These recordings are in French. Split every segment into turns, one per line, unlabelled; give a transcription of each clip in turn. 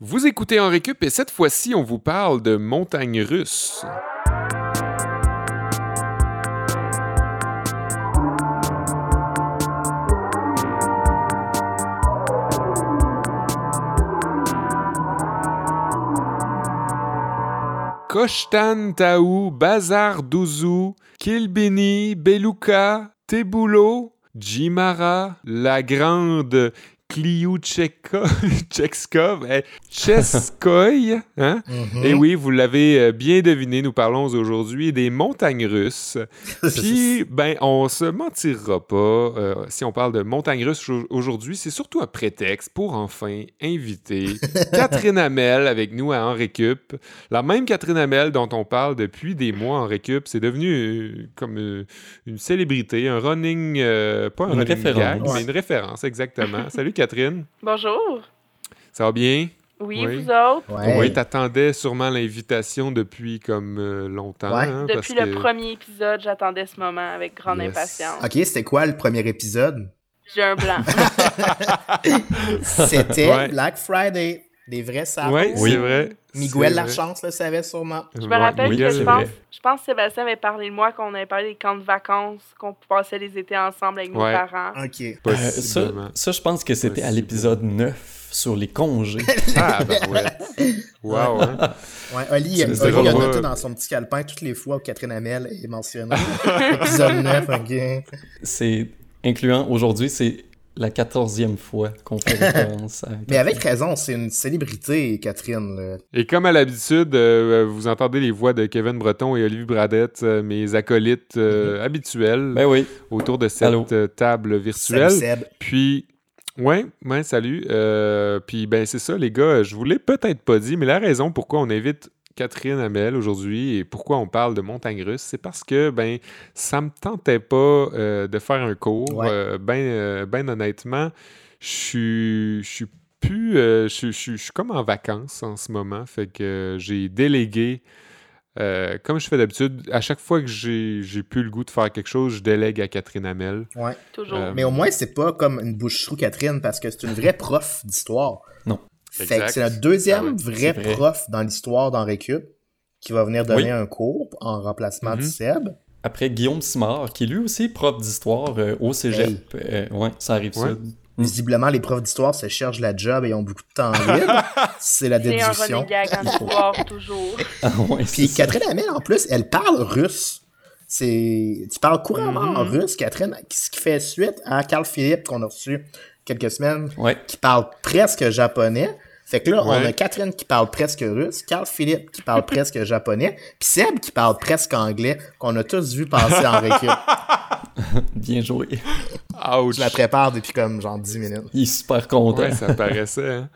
Vous écoutez en récup et cette fois-ci, on vous parle de montagnes russes. Koshtan Taou, Bazar Douzou, Kilbini, Beluka, Tebulo, Jimara, La Grande, Kliouchekov, eh, Cheskoy, hein?
Mhm.
Et oui, vous l'avez euh, bien deviné, nous parlons aujourd'hui des montagnes russes. Puis, ben, on se mentira pas. euh, si on parle de montagnes russes au- aujourd'hui, c'est surtout un prétexte pour enfin inviter Catherine Hamel avec nous à En Récup. La même Catherine Hamel dont on parle depuis des mois en Récup. C'est devenu euh, comme euh, une célébrité, un running, euh, pas un
Une
running
référence.
gag,
Ouais.
mais une référence, exactement. Salut Catherine,
Bonjour.
ça va bien?
Oui,
Oui.
vous autres?
Ouais.
Oui, t'attendais sûrement l'invitation depuis comme euh, longtemps.
Ouais.
hein, parce
Depuis le
que-
premier épisode, j'attendais ce moment avec grande
Yes.
impatience.
Ok, c'était quoi le premier épisode?
J'ai un blanc.
C'était
Ouais.
Black Friday. Des vrais savants.
Oui,
Oui.
c'est vrai.
Miguel
c'est vrai.
Lachance le savait sûrement.
Je me rappelle
oui,
que je pense, je pense que Sébastien avait parlé de moi quand on avait parlé des camps de vacances, qu'on passait les étés ensemble avec nos
Ouais.
parents.
Ok.
Euh, ça, ça, je pense que c'était à l'épisode 9 sur les congés.
Ah, ben ouais. Wow, hein?
Ouais, Oli, Oli a noté dans son petit calepin toutes les fois où Catherine Hamel est mentionnée. Épisode 9, ok.
C'est incluant aujourd'hui, c'est la quatorzième fois qu'on fait référence à.
Mais avec raison, c'est une célébrité, Catherine. là.
Et comme à l'habitude, euh, vous entendez les voix de Kevin Breton et Olivier Bradette, euh, mes acolytes euh, habituels,
Ben oui.
autour de cette
Allô.
euh, table virtuelle.
Salut Seb.
Puis, ouais, ouais, salut. Euh, puis, ben, c'est ça, les gars. Je vous l'ai peut-être pas dit, mais la raison pourquoi on invite Catherine Hamel aujourd'hui et pourquoi on parle de montagne russe, c'est parce que, ben, ça me tentait pas euh, de faire un cours.
Ouais.
Euh, ben, euh, ben, honnêtement, je suis. Je suis plus. euh, je suis- je suis- je suis comme en vacances en ce moment. Fait que j'ai délégué. euh, comme je fais d'habitude, à chaque fois que j'ai j'ai plus le goût de faire quelque chose, je délègue à Catherine Hamel.
Ouais.
Toujours.
Euh,
Mais au moins, c'est pas comme une bouche-trou, Catherine, parce que c'est une vraie prof d'histoire. C'est notre deuxième
Ah
vrai,
c'est vrai.
prof dans l'histoire dans Récup qui va venir donner
Oui.
un cours en remplacement
Mhm.
de Seb.
Après Guillaume Simard, qui est lui aussi prof d'histoire euh, au cégep. Euh, ouais, ça arrive
Ouais.
ça. Mm.
Visiblement, les profs d'histoire se cherchent la job et ont beaucoup de temps libre. c'est la
C'est un
déduction.
en histoire, toujours.
Ah ouais,
Puis
c'est.
Catherine Hamel, en plus, elle parle russe. C'est... Tu parles couramment en
Mhm.
russe, Catherine, ce qui fait suite à Carl Philippe qu'on a reçu quelques semaines,
Ouais.
qui parle presque japonais. Fait que là, on a Catherine qui parle presque russe, Carl Philippe qui parle presque japonais, puis Seb qui parle presque anglais, qu'on a tous vu passer en récup.
Bien joué.
Ouch!
Je la prépare depuis comme genre 10 minutes.
Il est super content.
Ouais, ça paraissait, hein?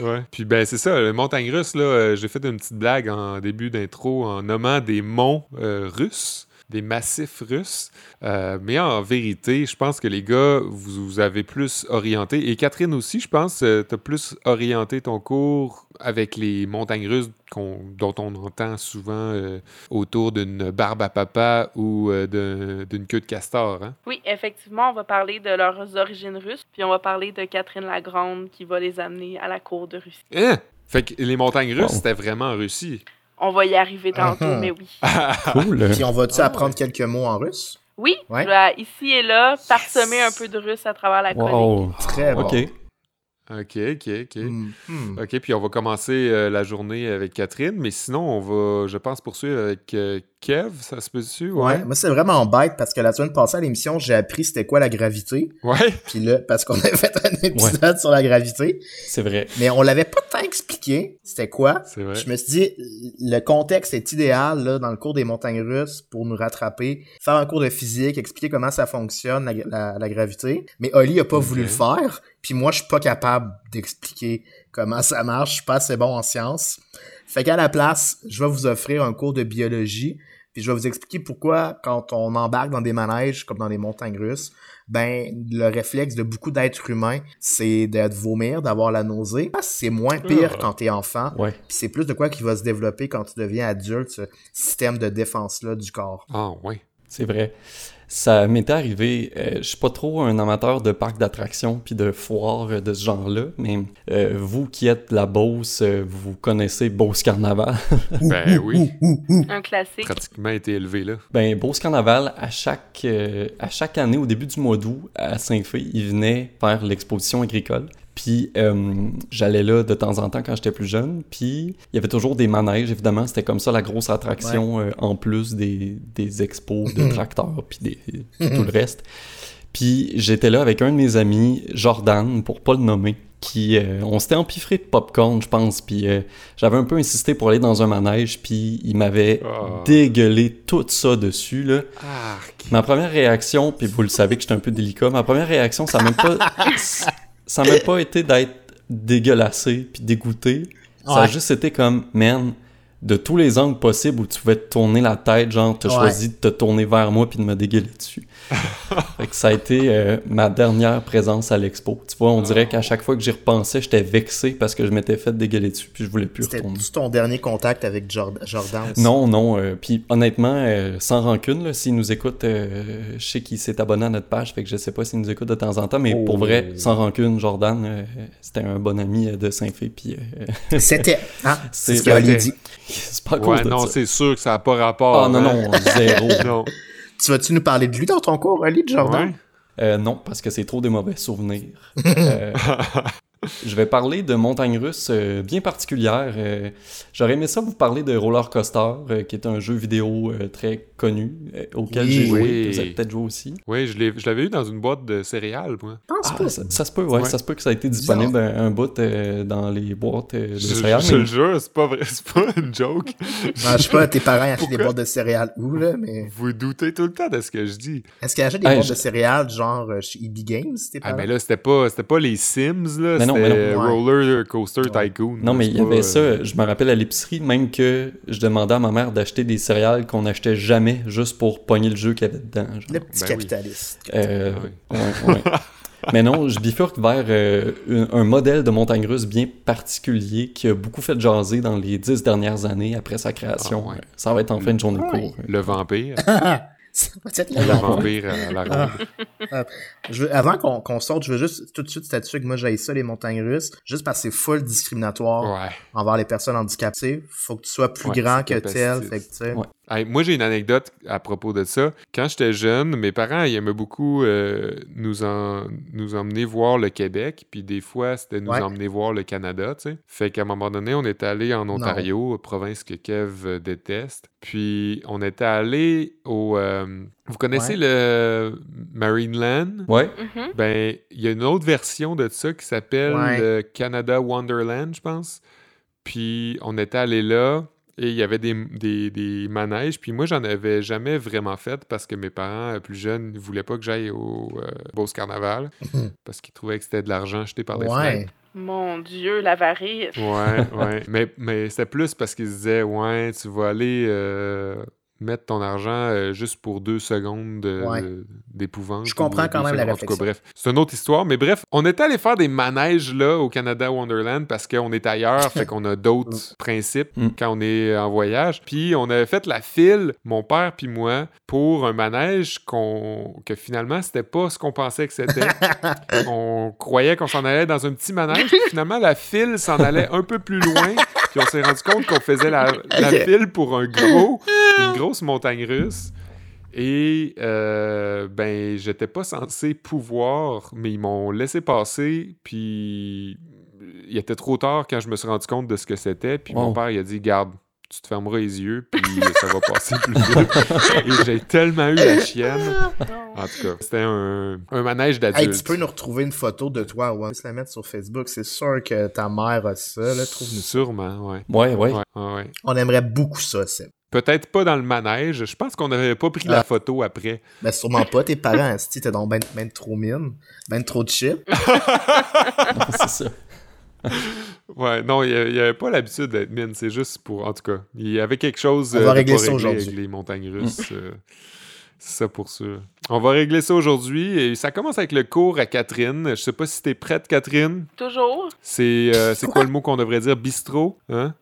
Ouais. Puis ben c'est ça, le montagne russe, là, euh, j'ai fait une petite blague en début d'intro en nommant des monts euh, russes, des massifs russes. Euh, mais en vérité, je pense que les gars, vous, vous avez plus orienté, et Catherine aussi, je pense, euh, t'as plus orienté ton cours avec les montagnes russes dont on entend souvent euh, autour d'une barbe à papa ou euh, d'un- d'une queue de castor, hein?
Oui, effectivement, on va parler de leurs origines russes, puis on va parler de Catherine la Grande qui va les amener à la cour de Russie.
Hein? Fait que les montagnes russes,
Wow.
c'était vraiment en Russie.
On va y arriver tantôt,
Mhm.
mais oui.
Cool.
Puis on va-tu
Ah,
apprendre quelques mots en russe?
Oui,
Ouais.
je vais ici et là parsemer un peu de russe à travers la chronique.
Wow.
Très bon.
Ok.
OK, OK, OK.
Hmm, hmm.
OK, puis on va commencer euh, la journée avec Catherine, mais sinon, on va, je pense, poursuivre avec euh, Kev, ça se peut-tu?
Ouais, moi c'est vraiment bête parce que la semaine passée à l'émission, j'ai appris c'était quoi la gravité.
Ouais?
Puis là, parce qu'on avait fait un épisode sur la gravité,
C'est vrai.
mais on l'avait pas tant expliqué c'était quoi.
c'est vrai.
Je me suis dit, le contexte est idéal là, dans le cours des montagnes russes pour nous rattraper, faire un cours de physique, expliquer comment ça fonctionne, la, la- la gravité. Mais Oli a pas voulu le faire, puis moi je suis pas capable d'expliquer comment ça marche, je suis pas assez bon en sciences. Fait qu'à la place, je vais vous offrir un cours de biologie, puis je vais vous expliquer pourquoi quand on embarque dans des manèges comme dans les montagnes russes, ben le réflexe de beaucoup d'êtres humains, c'est de vomir, d'avoir la nausée. C'est moins pire
Ah.
quand t'es enfant,
Ouais.
puis c'est plus de quoi qui va se développer quand tu deviens adulte, ce système de défense-là du corps.
Ah, ouais.
C'est vrai. Ça m'était arrivé, euh, je suis pas trop un amateur de parcs d'attractions puis de foires euh, de ce genre-là, mais euh, vous qui êtes de la Beauce, euh, vous connaissez Beauce Carnaval.
Ben oui.
Un classique.
Pratiquement été élevé là.
ben Beauce Carnaval, à chaque, euh, à chaque année, au début du mois d'août, à Saint-Fé, ils venaient faire l'exposition agricole. Puis euh, j'allais là de temps en temps quand j'étais plus jeune. Puis il y avait toujours des manèges, évidemment. C'était comme ça la grosse attraction euh, en plus des, des expos de tracteurs puis des, tout le reste. Puis j'étais là avec un de mes amis, Jordan, pour pas le nommer, qui euh, on s'était empiffré de popcorn, je pense. Puis j'avais un peu insisté pour aller dans un manège, puis il m'avait
Ah.
dégueulé tout ça dessus là.
Arc.
Ma première réaction, puis vous le savez que j'étais un peu délicat, ma première réaction, ça n'a même pas, ça a même pas été d'être dégueulassé puis dégoûté. Ça a juste été comme, man, de tous les angles possibles où tu pouvais te tourner la tête, genre, t'as
Ouais.
choisi de te tourner vers moi puis de me dégueuler dessus. fait que ça a été euh, ma dernière présence à l'expo. Tu vois, on dirait qu'à chaque fois que j'y repensais, j'étais vexé parce que je m'étais fait dégueuler dessus puis je voulais plus
C'était
retourner.
ton dernier contact avec Jord- Jordan? Aussi?
Non, non. euh, Puis honnêtement, euh, sans rancune, s'il nous écoute, je sais qu'il s'est abonné à notre page, fait que je sais pas s'il nous écoute de temps en temps, mais
Oh.
pour vrai, sans rancune, Jordan, c'était un bon ami de Saint-Fé, puis
C'était. Hein? C'est ce
c'était-
dit.
c'est pas à cause
Ouais,
de
non,
ça.
c'est sûr que ça n'a pas rapport.
Ah non,
hein.
non, zéro.
non.
Tu vas-tu nous parler de lui dans ton cours, Ali, de Jordan?
Ouais.
Euh, non, parce que c'est trop des mauvais souvenirs. Euh, je vais parler de montagne russe euh, bien particulière. Euh, J'aurais aimé ça vous parler de Roller Coaster, euh, qui est un jeu vidéo euh, très connu, euh, auquel
Oui.
j'ai joué.
Oui.
Vous avez peut-être joué aussi.
Oui, je l'ai- je l'avais eu dans une boîte de céréales, moi.
Ah, ça, ça se peut, ouais,
Ouais.
ça se peut que ça a été disponible un, un bout euh, dans les boîtes euh, de
Je,
céréales.
je te
mais-
jure, c'est pas vrai, c'est pas une joke.
Ah, je sais pas, tes parents achètent des boîtes de céréales où, là, mais.
Vous doutez tout le temps de ce que je dis.
Est-ce qu'ils achètent des
Hey,
boîtes
je-
de céréales, genre euh, chez EB Games, tes
Ah, mais là, c'était pas, c'était pas les Sims, là.
Mais non,
C'était
mais
non. Ouais.
Roller Coaster
Ouais.
Tycoon.
Non,
là,
mais il y
pas,
avait
euh,
ça, je me rappelle à l'épicerie, même que je demandais à ma mère d'acheter des céréales qu'on n'achetait jamais juste pour pogner le jeu qu'il y avait dedans. genre.
Le petit
Ben oui.
capitaliste.
Euh,
Ah
ouais, ouais. Mais non, je bifurque vers euh, un, un modèle de montagne russe bien particulier qui a beaucoup fait jaser dans les dix dernières années après sa création.
Ah ouais.
Ça va être en fin de journée de
Ouais.
cours.
Le vampire.
Ça va être
le
le vampire.
à la ronde.
Je veux- avant qu'on qu'on sorte, je veux juste tout de suite statuer que moi j'ai ça les montagnes russes, juste parce que c'est full discriminatoire
Ouais.
envers les personnes handicapées. Faut que tu sois plus
Ouais,
grand que tel. Fait que, tu sais.
Ouais.
Hey, moi, j'ai une anecdote à propos de ça. Quand j'étais jeune, mes parents ils aimaient beaucoup euh, nous, en, nous emmener voir le Québec, puis des fois, c'était nous
Ouais.
emmener voir le Canada, tu sais. Fait qu'à un moment donné, on est allé en Ontario, province que Kev euh, déteste. Puis on était allé au... euh, vous connaissez
Ouais.
le Marineland?
Ouais,
Mhm.
Ben, il y a une autre version de ça qui s'appelle
Ouais.
le Canada Wonderland, je pense. Puis on était allé là et il y avait des, des, des manèges. Puis moi, j'en avais jamais vraiment fait parce que mes parents euh, plus jeunes ne voulaient pas que j'aille au euh, Beauce Carnaval parce qu'ils trouvaient que c'était de l'argent jeté par les
Ouais.
fenêtres.
Mon Dieu, l'avarice.
Ouais, ouais. mais mais c'était plus parce qu'ils se disaient, ouais, tu vas aller euh, mettre ton argent euh, juste pour deux secondes
Ouais.
d'épouvante.
Je comprends quand même la
secondes. En tout cas,
réflexion.
bref, c'est une autre histoire. Mais bref, on était allé faire des manèges là au Canada Wonderland parce qu'on est ailleurs, fait qu'on a d'autres principes
Mm.
quand on est en voyage. Puis on avait fait la file, mon père puis moi, pour un manège qu'on que finalement c'était pas ce qu'on pensait que c'était. on croyait qu'on s'en allait dans un petit manège, puis finalement la file s'en allait un peu plus loin, puis on s'est rendu compte qu'on faisait la, la
Ok.
file pour un gros, une grosse montagne russe. Et euh, ben, j'étais pas censé pouvoir, mais ils m'ont laissé passer, puis il était trop tard quand je me suis rendu compte de ce que c'était, puis mon père il a dit garde, tu te fermeras les yeux, puis ça va passer plus vite. Et j'ai tellement eu la chienne. En tout cas, c'était un, un manège
Hey,
d'adultes.
tu peux nous retrouver une photo de toi, ouais. Se la mettre sur Facebook. C'est sûr que ta mère a ça, là. Trouve-nous.
Sûrement, ouais.
ouais, ouais.
Ouais.
On aimerait beaucoup ça, Seb.
Peut-être pas dans le manège. Je pense qu'on n'avait pas pris la
Ah.
photo après.
Ben, sûrement pas. Tes parents, si t'es donc ben, ben trop mine, ben trop de chips.
c'est ça.
Ouais, non, il n'y avait pas l'habitude d'être mine. C'est juste pour. En tout cas, il y avait quelque chose
On
euh,
va régler ça aujourd'hui.
avec les montagnes russes. euh, c'est ça pour sûr. On va régler ça aujourd'hui. Et ça commence avec le cours à Catherine. Je sais pas si t'es prête, Catherine.
Toujours.
C'est euh, c'est quoi le mot qu'on devrait dire? Bistrot? Hein?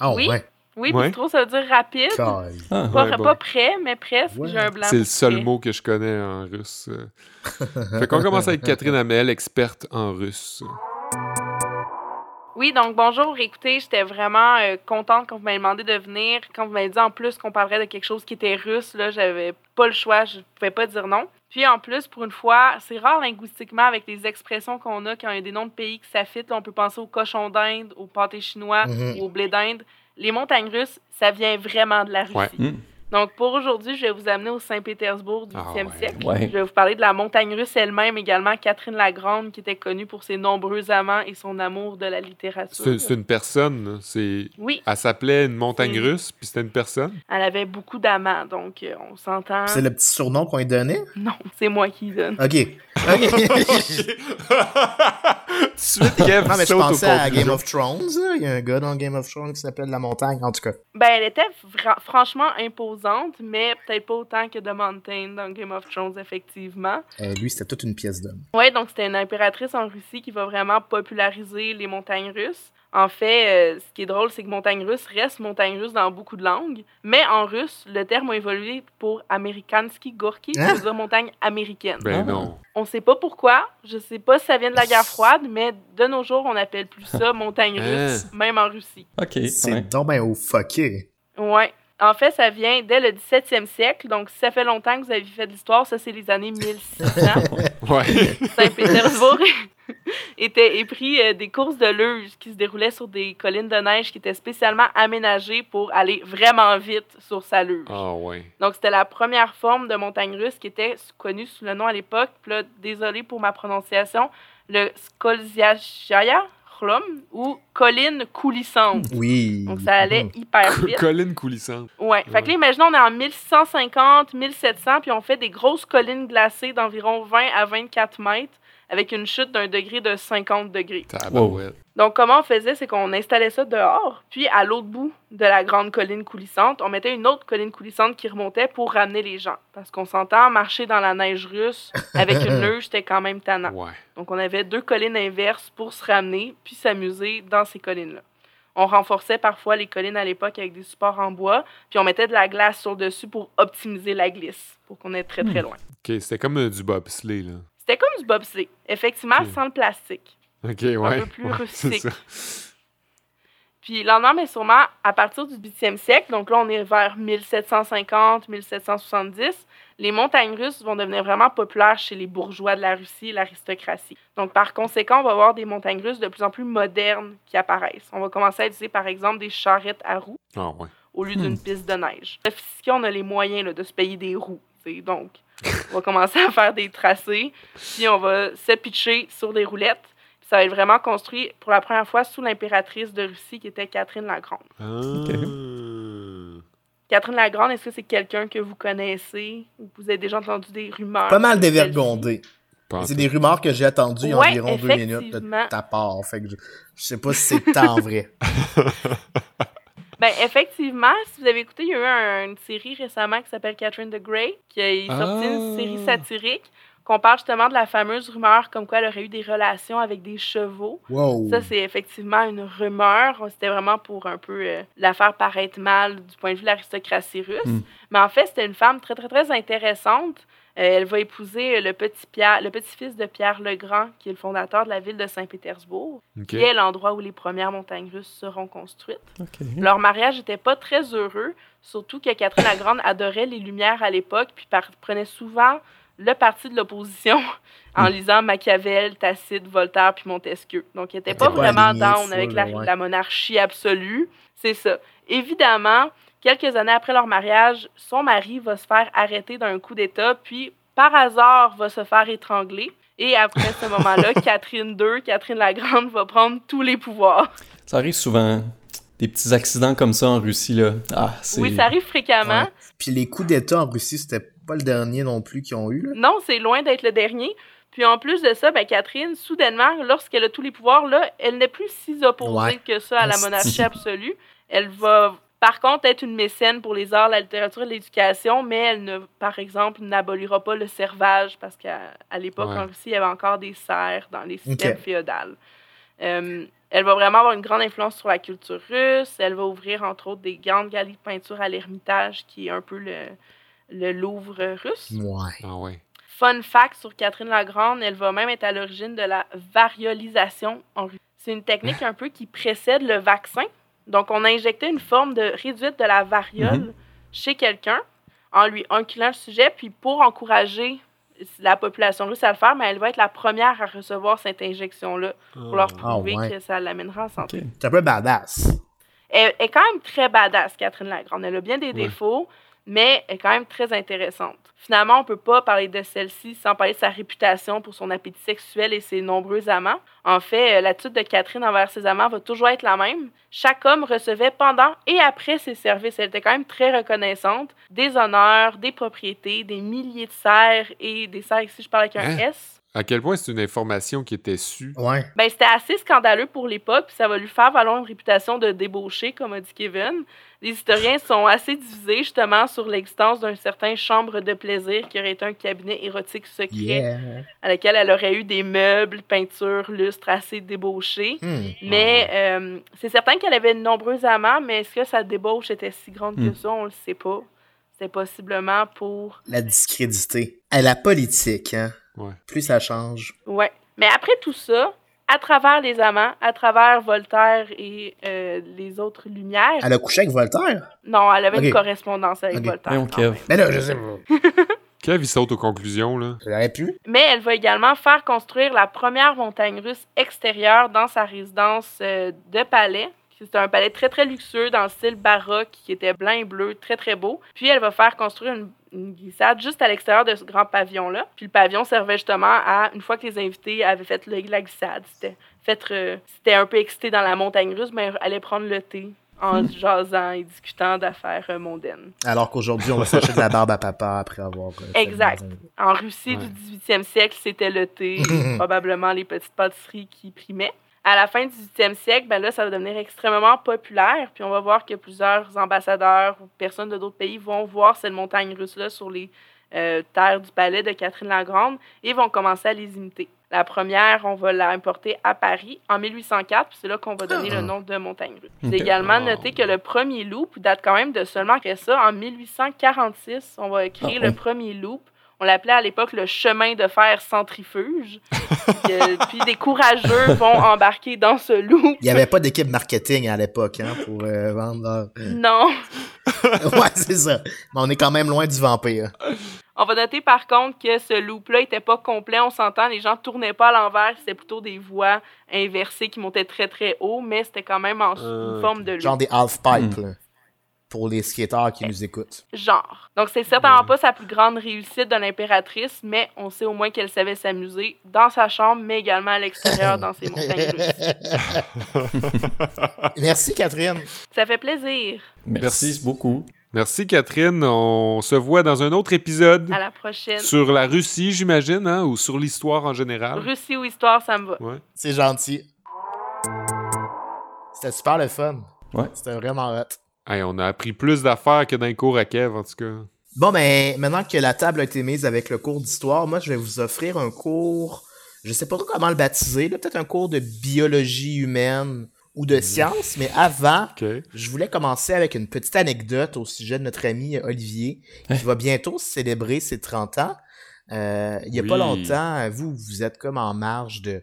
Ah
Oui.
ouais.
Oui,
Ouais.
bistro, ça veut dire rapide.
Ah.
Pas,
Ouais, bon.
pas prêt, mais presque.
Ouais.
J'ai un blanc.
C'est le seul
prêt.
mot que je connais en russe. fait qu'on commence avec Catherine Hamel, experte en russe.
Oui, donc bonjour. Écoutez, j'étais vraiment euh, contente quand vous m'avez demandé de venir. Quand vous m'avez dit en plus qu'on parlerait de quelque chose qui était russe, là, j'avais pas le choix, je pouvais pas dire non. Puis en plus, pour une fois, c'est rare linguistiquement avec les expressions qu'on a quand il y a des noms de pays qui s'affitent. On peut penser au cochon d'Inde, au pâté chinois
Mhm.
au blé d'Inde. Les montagnes russes, ça vient vraiment de la Russie.
Ouais.
Hmm.
Donc pour aujourd'hui, je vais vous amener au Saint-Pétersbourg du
Ah
8e
ouais.
siècle.
Ouais.
Je vais vous parler de la montagne russe elle-même, également Catherine la Grande, qui était connue pour ses nombreux amants et son amour de la littérature.
C'est une personne, c'est...
Oui,
Elle s'appelait une montagne russe, puis c'était une personne?
elle avait beaucoup d'amants, donc euh, on s'entend.
C'est le petit surnom qu'on lui donnait?
Non, c'est moi qui le donne.
Ok. Ok.
Suite, Kev
non, mais je pensais à. Game of Thrones. là. Il y a un gars dans Game of Thrones qui s'appelle La Montagne, en tout cas.
Ben, elle était fra- franchement imposante, mais peut-être pas autant que The Mountain dans Game of Thrones, effectivement.
Euh, lui, c'était toute une pièce d'homme.
Ouais, donc c'était une impératrice en Russie qui va vraiment populariser les montagnes russes. En fait, euh, ce qui est drôle, c'est que montagne russe reste montagne russe dans beaucoup de langues, mais en russe, le terme a évolué pour Amerikansky Gorky, qui
Hein?
veut dire montagne américaine.
Ben
Ah.
non.
On sait pas pourquoi, je sais pas si ça vient de la guerre froide, mais de nos jours, on appelle plus ça montagne russe, même en Russie.
Ok.
C'est
ouais.
donc ben au fucké.
Ouais. En fait, ça vient dès le 17e siècle, donc si ça fait longtemps que vous avez fait de l'histoire, ça c'est les années 1600.
Ouais.
Saint-Pétersbourg était épris euh, des courses de luge qui se déroulaient sur des collines de neige qui étaient spécialement aménagées pour aller vraiment vite sur sa luge.
Ah ouais.
Donc, c'était la première forme de montagne russe qui était connue sous le nom à l'époque. Puis là, désolé pour ma prononciation, le Skolziajaya Chlum ou colline coulissante.
Oui.
Donc, ça allait hyper vite.
Colline coulissante.
Ouais. Fait
Ouais.
que là, imaginons, on est en 1650, 1700, puis on fait des grosses collines glacées d'environ 20 à 24 mètres avec une chute d'un degré de 50 degrés.
Tabarouette.
Donc, comment on faisait, c'est qu'on installait ça dehors, puis à l'autre bout de la grande colline coulissante, on mettait une autre colline coulissante qui remontait pour ramener les gens. Parce qu'on s'entend, marcher dans la neige russe avec une luge, c'était quand même tannant.
Ouais.
Donc, on avait deux collines inverses pour se ramener, puis s'amuser dans ces collines-là. On renforçait parfois les collines à l'époque avec des supports en bois, puis on mettait de la glace sur le dessus pour optimiser la glisse, pour qu'on aille très très loin.
Ok, c'était comme euh, du bobsleigh, là.
C'était comme du bobsleigh, effectivement, sans le plastique.
Ok, ouais.
peu plus
Ouais,
rustique. Puis lentement, mais sûrement, à partir du 8e siècle, donc là, on est vers 1750, 1770, les montagnes russes vont devenir vraiment populaires chez les bourgeois de la Russie et l'aristocratie. Donc, par conséquent, on va avoir des montagnes russes de plus en plus modernes qui apparaissent. On va commencer à utiliser, par exemple, des charrettes à roues
Ah ouais.
au lieu d'une piste de neige. Sophistiqué, on a les moyens là, de se payer des roues. Donc, on va commencer à faire des tracés, puis on va se pitcher sur des roulettes. Puis ça va être vraiment construit pour la première fois sous l'impératrice de Russie qui était Catherine la Grande.
Ah.
Catherine la Grande, est-ce que c'est quelqu'un que vous connaissez? Ou que vous avez déjà entendu des rumeurs?
Pas mal dévergondé. C'est des rumeurs que j'ai attendues il y a
Ouais,
environ deux minutes de ta part. Fait que je, je sais pas si c'est tant vrai.
Ben, effectivement, si vous avez écouté, il y a eu un- une série récemment qui s'appelle Catherine the Grey, qui a sorti une
Ah.
série satirique qu'on parle justement de la fameuse rumeur comme quoi elle aurait eu des relations avec des chevaux.
Wow.
Ça, c'est effectivement une rumeur. C'était vraiment pour un peu euh, la faire paraître mal du point de vue de l'aristocratie russe.
Mm.
Mais en fait, c'était une femme très, très, très intéressante. Euh, elle va épouser le petit Pierre, le petit-fils de Pierre le Grand, qui est le fondateur de la ville de Saint-Pétersbourg, qui est l'endroit où les premières montagnes russes seront construites. Leur mariage n'était pas très heureux, surtout que Catherine la Grande adorait les Lumières à l'époque, puis prenait souvent le parti de l'opposition en lisant Machiavel, Tacite, Voltaire puis Montesquieu. Donc, il n'était pas vraiment down avec la,
ouais.
la monarchie absolue. C'est ça. Évidemment, quelques années après leur mariage, son mari va se faire arrêter d'un coup d'État, puis par hasard va se faire étrangler. Et après ce moment-là, Catherine II, Catherine la Grande, va prendre tous les pouvoirs.
Ça arrive souvent. Des petits accidents comme ça en Russie, là. Ah.
Oui, ça arrive fréquemment.
Ouais. Puis les coups d'État en Russie, c'était pas le dernier non plus qu'ils ont eu. Là?
Non, c'est loin d'être le dernier. Puis en plus de ça, ben, Catherine, soudainement, lorsqu'elle a tous les pouvoirs, là, elle n'est plus si opposée
Ouais.
que ça à la monarchie absolue. Elle va, par contre, être une mécène pour les arts, la littérature et l'éducation, mais elle ne, par exemple, n'abolira pas le servage parce qu'à à l'époque,
Ouais.
en Russie, il y avait encore des serfs dans les systèmes
Ok.
féodales. Euh, Elle va vraiment avoir une grande influence sur la culture russe. Elle va ouvrir, entre autres, des grandes galeries de peinture à l'Ermitage, qui est un peu le, le Louvre russe.
Ouais.
Ah ouais.
Fun fact sur Catherine la Grande, elle va même être à l'origine de la variolisation en Russie. C'est une technique un peu qui précède le vaccin. Donc, on a injecté une forme de réduite de la variole chez quelqu'un en lui inculant le sujet, puis pour encourager la population russe à le faire, mais elle va être la première à recevoir cette injection-là pour leur
Ah,
prouver
ouais.
que ça l'amènera en santé.
C'est un peu badass.
Elle est quand même très badass, Catherine Lagrande. Elle a bien des
Ouais.
défauts, mais elle est quand même très intéressante. Finalement, on peut pas parler de celle-ci sans parler de sa réputation pour son appétit sexuel et ses nombreux amants. En fait, euh, l'attitude de Catherine envers ses amants va toujours être la même. Chaque homme recevait pendant et après ses services. Elle était quand même très reconnaissante. Des honneurs, des propriétés, des milliers de serres et des serres ici, je parle avec un
Hein?
S.
À quel point c'est une information qui était sue.
Ouais.
Ben, c'était assez scandaleux pour l'époque, puis ça va lui faire valoir une réputation de débauché, comme a dit Kevin. Les historiens sont assez divisés, justement, sur l'existence d'un certain chambre de plaisir qui aurait été un cabinet érotique secret
Yeah.
à laquelle elle aurait eu des meubles, peintures, lustres assez débauchés.
Hmm.
Mais euh, c'est certain qu'elle avait de nombreux amants, mais est-ce que sa débauche était si grande que
Hmm.
ça? On le sait pas. C'était possiblement pour
La discrédité. À la politique, hein.
Ouais.
Plus ça change.
Ouais. Mais après tout ça, à travers les amants, à travers Voltaire et euh, les autres Lumières,
Elle a couché avec Voltaire?
non, elle avait une correspondance avec
Ok.
Voltaire. Quand
Kev.
Mais là, je sais pas.
Kev, il saute aux conclusions, là.
J'aurais pu.
Mais elle va également faire construire la première montagne russe extérieure dans sa résidence euh, de palais. C'était un palais très, très luxueux dans le style baroque qui était blanc et bleu, très, très beau. Puis elle va faire construire une, une glissade juste à l'extérieur de ce grand pavillon-là. Puis le pavillon servait justement à, une fois que les invités avaient fait le- la glissade, c'était fait, euh, c'était un peu excité dans la montagne russe, mais elle allait prendre le thé en jasant et discutant d'affaires euh, mondaines.
Alors qu'aujourd'hui, on va s'acheter de la barbe à papa après avoir. euh,
Exact. En Russie
Ouais.
du 18e siècle, c'était le thé, probablement les petites pâtisseries qui primaient. À la fin du 18e siècle, ben là, ça va devenir extrêmement populaire. Puis on va voir que plusieurs ambassadeurs ou personnes de d'autres pays vont voir cette montagne russe-là sur les euh, terres du palais de Catherine la Grande et vont commencer à les imiter. La première, on va l'importer à Paris en 1804, puis c'est là qu'on va donner
Ah.
le nom de montagne russe.
Ok.
C'est également
Oh.
noté que le premier loop date quand même de seulement après ça, en 1846, on va créer
Ah,
le premier loop. On l'appelait à l'époque le chemin de fer centrifuge. puis, euh, puis des courageux vont embarquer dans ce loop.
Il n'y avait pas d'équipe marketing à l'époque hein, pour euh, vendre leur...
Non.
ouais, c'est ça. Mais on est quand même loin du vampire.
On va noter par contre que ce loop-là n'était pas complet. On s'entend, les gens tournaient pas à l'envers. C'était plutôt des voies inversées qui montaient très très haut, mais c'était quand même en
Ah,
une forme de loop.
Genre des half-pipes, là, pour les skateurs qui nous écoutent.
genre. Donc, c'est certainement pas sa plus grande réussite de l'impératrice, mais on sait au moins qu'elle savait s'amuser dans sa chambre, mais également à l'extérieur dans ses montagnes russes.
Merci, Catherine.
Ça fait plaisir.
Merci,
Merci.
beaucoup.
Merci, Catherine. On se voit dans un autre épisode
À la prochaine.
sur la Russie, j'imagine, hein, ou sur l'histoire en général.
Russie ou histoire, ça me va.
Ouais.
C'est gentil. C'était super le fun.
Ouais.
C'était vraiment hot.
Hey, on a appris plus d'affaires que dans les cours à Kev, en tout cas.
Bon, ben, maintenant que la table a été mise avec le cours d'histoire, moi, je vais vous offrir un cours, je sais pas trop comment le baptiser, là, peut-être un cours de biologie humaine ou de sciences, mais avant, je voulais commencer avec une petite anecdote au sujet de notre ami Olivier, qui va bientôt célébrer ses 30 ans. Euh, il y a pas longtemps, vous, vous êtes comme en marge de,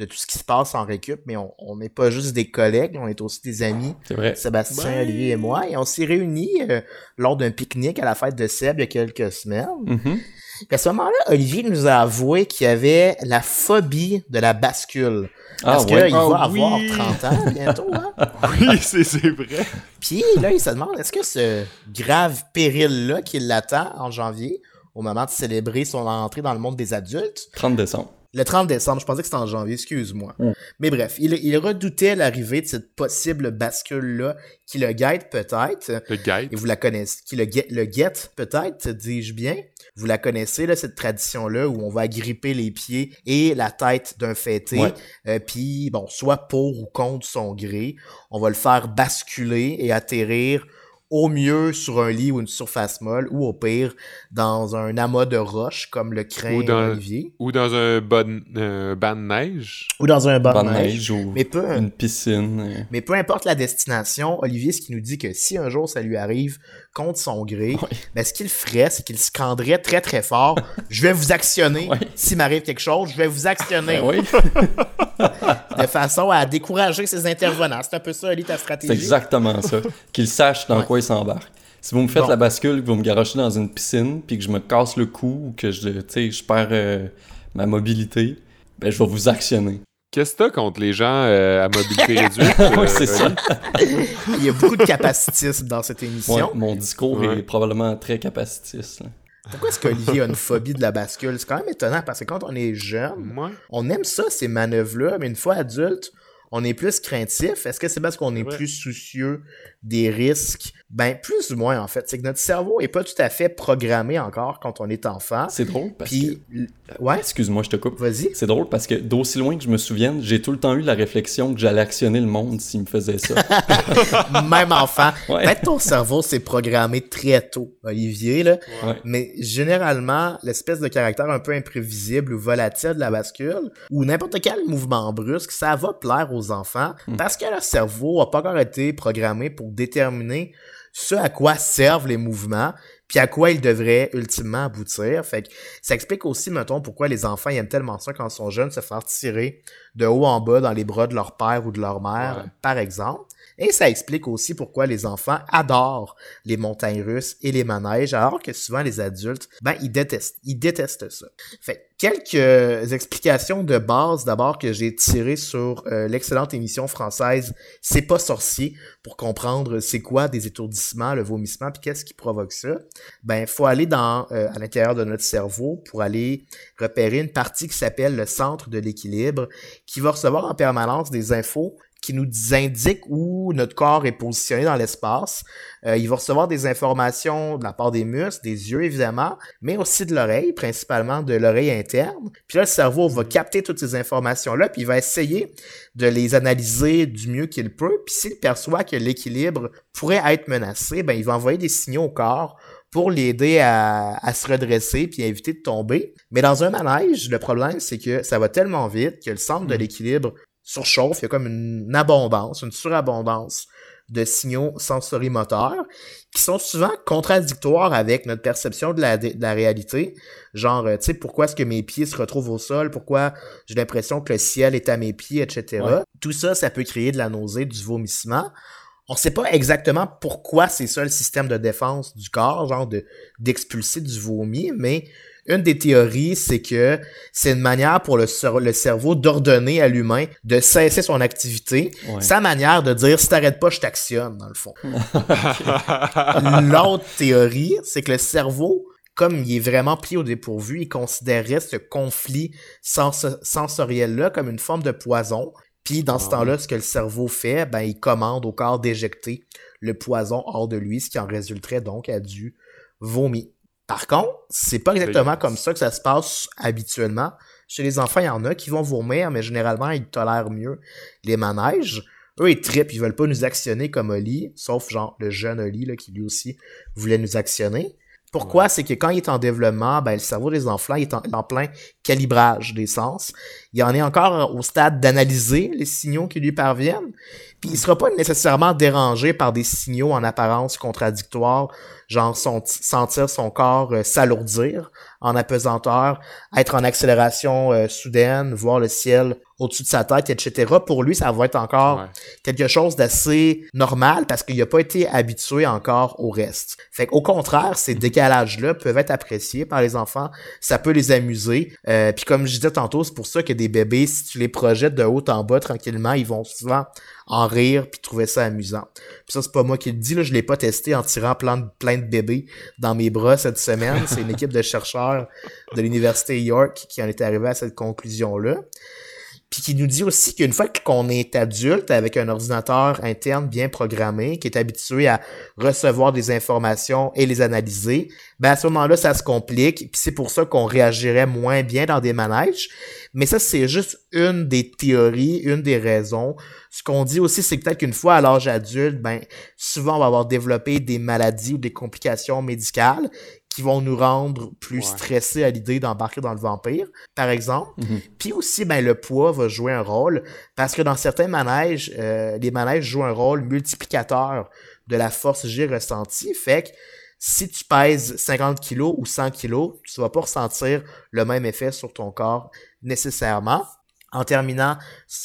de tout ce qui se passe en récup, mais on on n'est pas juste des collègues, on est aussi des amis.
C'est vrai.
Sébastien,
Ouais.
Olivier et moi, et on s'est réunis euh, lors d'un pique-nique à la fête de Seb il y a quelques semaines.
Mhm.
Puis à ce moment-là, Olivier nous a avoué qu'il avait la phobie de la bascule.
Ah
Parce
ouais.
qu'il
Ah
va
oui.
avoir 30 ans bientôt. Hein?
Oui, c'est c'est vrai.
Puis là, il se demande, est-ce que ce grave péril-là qui l'attend en janvier, au moment de célébrer son entrée dans le monde des adultes,
30 décembre.
Le 30 décembre, je pensais que c'était en janvier, excuse-moi.
Mm.
Mais bref, il, il redoutait l'arrivée de cette possible bascule-là qui le guette peut-être.
Le guide.
Et vous la connaissez, qui le guette, le guette peut-être, dis-je bien. Vous la connaissez, là, cette tradition-là où on va gripper les pieds et la tête d'un fêté.
Ouais.
Euh, Puis, bon, soit pour ou contre son gré, on va le faire basculer et atterrir au mieux sur un lit ou une surface molle, ou au pire dans un amas de roches comme le crin
Ou dans-
Olivier.
Ou dans un bon, euh, banc de neige.
Ou dans un banc
Banc
de neige.
neige ou
Mais peu,
une piscine. euh.
mais peu importe la destination, Olivier, ce qui nous dit que si un jour ça lui arrive contre son gré, ben, ce qu'il ferait, c'est qu'il scanderait très très fort Je vais vous actionner. S'il m'arrive quelque chose, je vais vous actionner.
Ben oui,
De façon à décourager ses intervenants. C'est un peu ça, Ali, ta
c'est
stratégie.
exactement ça. Qu'il sache dans
Ouais.
quoi il s'embarque. Si vous me faites
Bon.
la bascule, que vous me garochez dans une piscine, puis que je me casse le cou ou que je, tu sais, je perds euh, ma mobilité, ben je vais vous actionner.
Qu'est-ce que t'as contre les gens euh, à mobilité réduite?
Oui,
euh,
c'est ça.
Oli?
Il y a beaucoup de capacitisme dans cette
Ouais,
émission.
mon discours
Ouais.
est probablement très capacitiste. là.
Pourquoi est-ce qu'Olivier a une phobie de la bascule? C'est quand même étonnant parce que quand on est jeune, on aime ça, ces manœuvres-là, mais une fois adulte, on est plus craintif. Est-ce que c'est parce qu'on est
Ouais.
plus soucieux des risques? Ben, plus ou moins, en fait. C'est que notre cerveau est pas tout à fait programmé encore quand on est enfant.
C'est drôle parce
Puis,
que...
ouais,
Excuse-moi, je te coupe.
vas-y.
C'est drôle parce que d'aussi loin que je me souvienne, j'ai tout le temps eu la réflexion que j'allais actionner le monde s'il me faisait ça.
Même enfant.
Ouais.
Peut-être ton cerveau s'est programmé très tôt, Olivier, là.
Ouais.
Mais généralement, l'espèce de caractère un peu imprévisible ou volatile de la bascule, ou n'importe quel mouvement brusque, ça va plaire aux enfants
Hmm.
parce que leur cerveau a pas encore été programmé pour déterminer ce à quoi servent les mouvements, puis à quoi ils devraient ultimement aboutir. Fait que ça explique aussi, mettons, pourquoi les enfants ils aiment tellement ça quand ils sont jeunes, se faire tirer de haut en bas dans les bras de leur père ou de leur mère,
Ouais.
par exemple. Et ça explique aussi pourquoi les enfants adorent les montagnes russes et les manèges, alors que souvent les adultes, ben, ils détestent, ils détestent ça. Fait que quelques explications de base d'abord que j'ai tirées sur euh, l'excellente émission française C'est pas sorcier pour comprendre c'est quoi des étourdissements, le vomissement, puis qu'est-ce qui provoque ça. Ben, faut aller dans euh, à l'intérieur de notre cerveau pour aller repérer une partie qui s'appelle le centre de l'équilibre, qui va recevoir en permanence des infos qui nous indiquent où notre corps est positionné dans l'espace. Euh, il va recevoir des informations de la part des muscles, des yeux évidemment, mais aussi de l'oreille, principalement de l'oreille interne. Puis là, le cerveau va capter toutes ces informations-là, puis il va essayer de les analyser du mieux qu'il peut. Puis s'il perçoit que l'équilibre pourrait être menacé, ben il va envoyer des signaux au corps pour l'aider à, à se redresser puis à éviter de tomber. Mais dans un manège, le problème, c'est que ça va tellement vite que le centre de l'équilibre surchauffe. Il y a comme une abondance, une surabondance de signaux sensorimoteurs qui sont souvent contradictoires avec notre perception de la, de la réalité. Genre, euh, tu sais, pourquoi est-ce que mes pieds se retrouvent au sol? Pourquoi j'ai l'impression que le ciel est à mes pieds, etc.
Ouais.
Tout ça, ça peut créer de la nausée, du vomissement. On sait pas exactement pourquoi c'est ça le système de défense du corps, genre de d'expulser du vomi, mais une des théories, c'est que c'est une manière pour le, cer- le cerveau d'ordonner à l'humain de cesser son activité.
Ouais.
Sa manière de dire si t'arrêtes pas, je t'actionne, dans le fond. L'autre théorie, c'est que le cerveau, comme il est vraiment pris au dépourvu, il considérerait ce conflit sens- sensoriel-là comme une forme de poison. Puis dans ce
Ah
temps-là, ce que le cerveau fait, ben il commande au corps d'éjecter le poison hors de lui, ce qui en résulterait donc à du vomi. Par contre, c'est pas exactement comme ça que ça se passe habituellement. Chez les enfants, il y en a qui vont vomir, mais généralement, ils tolèrent mieux les manèges. Eux, ils trippent, ils veulent pas nous actionner comme Oli, sauf genre le jeune Oli, là, qui lui aussi voulait nous actionner. Pourquoi? C'est que quand il est en développement, ben, le cerveau des enfants il est en, en plein calibrage des sens. Il en est encore au stade d'analyser les signaux qui lui parviennent. Puis il sera pas nécessairement dérangé par des signaux en apparence contradictoires, genre son- sentir son corps euh, s'alourdir en apesanteur, être en accélération euh, soudaine, voir le ciel au-dessus de sa tête, etc. Pour lui, ça va être encore
Ouais.
quelque chose d'assez normal parce qu'il n'a pas été habitué encore au reste. Fait qu'au contraire, ces décalages-là peuvent être appréciés par les enfants. Ça peut les amuser. Euh, Puis comme je disais tantôt, c'est pour ça que des bébés, si tu les projettes de haut en bas tranquillement, ils vont souvent en rire puis trouver ça amusant. Puis ça, c'est pas moi qui le dis, là, je l'ai pas testé en tirant plein de, plein de bébés dans mes bras cette semaine. C'est une équipe de chercheurs de l'Université York qui en est arrivé à cette conclusion-là. Puis qui nous dit aussi qu'une fois qu'on est adulte avec un ordinateur interne bien programmé, qui est habitué à recevoir des informations et les analyser, ben à ce moment-là, ça se complique, puis c'est pour ça qu'on réagirait moins bien dans des manèges. Mais ça, c'est juste une des théories, une des raisons. Ce qu'on dit aussi, c'est peut-être qu'une fois à l'âge adulte, ben souvent on va avoir développé des maladies ou des complications médicales qui vont nous rendre plus stressés à l'idée d'embarquer dans le vampire, par exemple.
Mhm.
Puis aussi, ben, le poids va jouer un rôle parce que dans certains manèges, euh, les manèges jouent un rôle multiplicateur de la force G ressentie. Fait que si tu pèses 50 kilos ou 100 kilos, tu vas pas ressentir le même effet sur ton corps nécessairement. En terminant,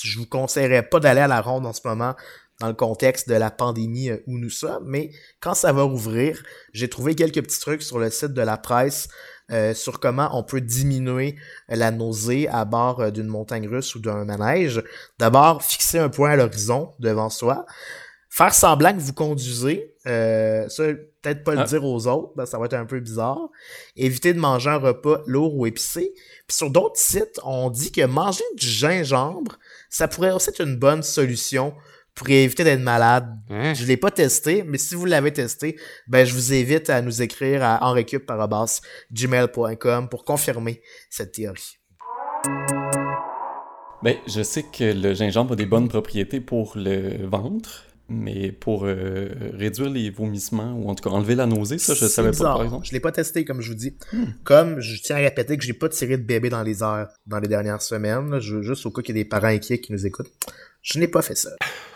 je vous conseillerais pas d'aller à la ronde en ce moment dans le contexte de la pandémie euh, où nous sommes, mais quand ça va rouvrir, j'ai trouvé quelques petits trucs sur le site de la presse euh, sur comment on peut diminuer la nausée à bord euh, d'une montagne russe ou d'un manège. D'abord, fixer un point à l'horizon devant soi. Faire semblant que vous conduisez, euh, ça, peut-être pas le
Ah.
dire aux autres, ben, ça va être un peu bizarre. Éviter de manger un repas lourd ou épicé. Puis sur d'autres sites, on dit que manger du gingembre, ça pourrait aussi être une bonne solution pour éviter d'être malade.
Hein?
Je l'ai pas testé, mais si vous l'avez testé, ben je vous invite à nous écrire à enrecup.gmail.com pour confirmer cette théorie.
Ben, je sais que le gingembre a des bonnes propriétés pour le ventre, mais pour euh, réduire les vomissements ou en tout cas enlever la nausée, ça, je savais pas, par exemple. Hmm.
Je l'ai pas testé, comme je vous dis. Comme je tiens à répéter que j'ai pas tiré de bébé dans les airs dans les dernières semaines. là. Juste au cas qu'il y ait des parents inquiets qui nous écoutent. Je n'ai pas fait ça.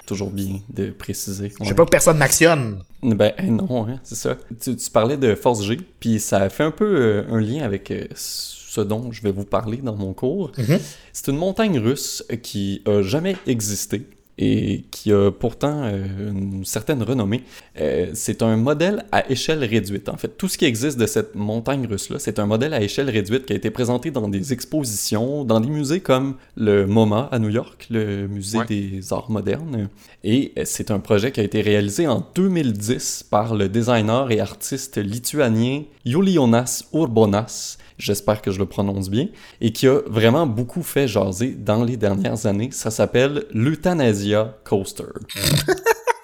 Toujours bien de préciser.
Je sais pas que personne m'actionne.
Ben eh non, hein, c'est ça. Tu, tu parlais de Force G, puis ça fait un peu euh, un lien avec euh, ce dont je vais vous parler dans mon cours.
Mhm.
C'est une montagne russe qui a jamais existé et qui a pourtant euh, une certaine renommée. Euh, c'est un modèle à échelle réduite. En fait, tout ce qui existe de cette montagne russe-là, c'est un modèle à échelle réduite qui a été présenté dans des expositions, dans des musées comme le MoMA à New York, le musée
Ouais.
des arts modernes. Et euh, c'est un projet qui a été réalisé en 2010 par le designer et artiste lituanien Julijonas Urbonas. J'espère que je le prononce bien. Et qui a vraiment beaucoup fait jaser dans les dernières années. Ça s'appelle l'Euthanasia Coaster.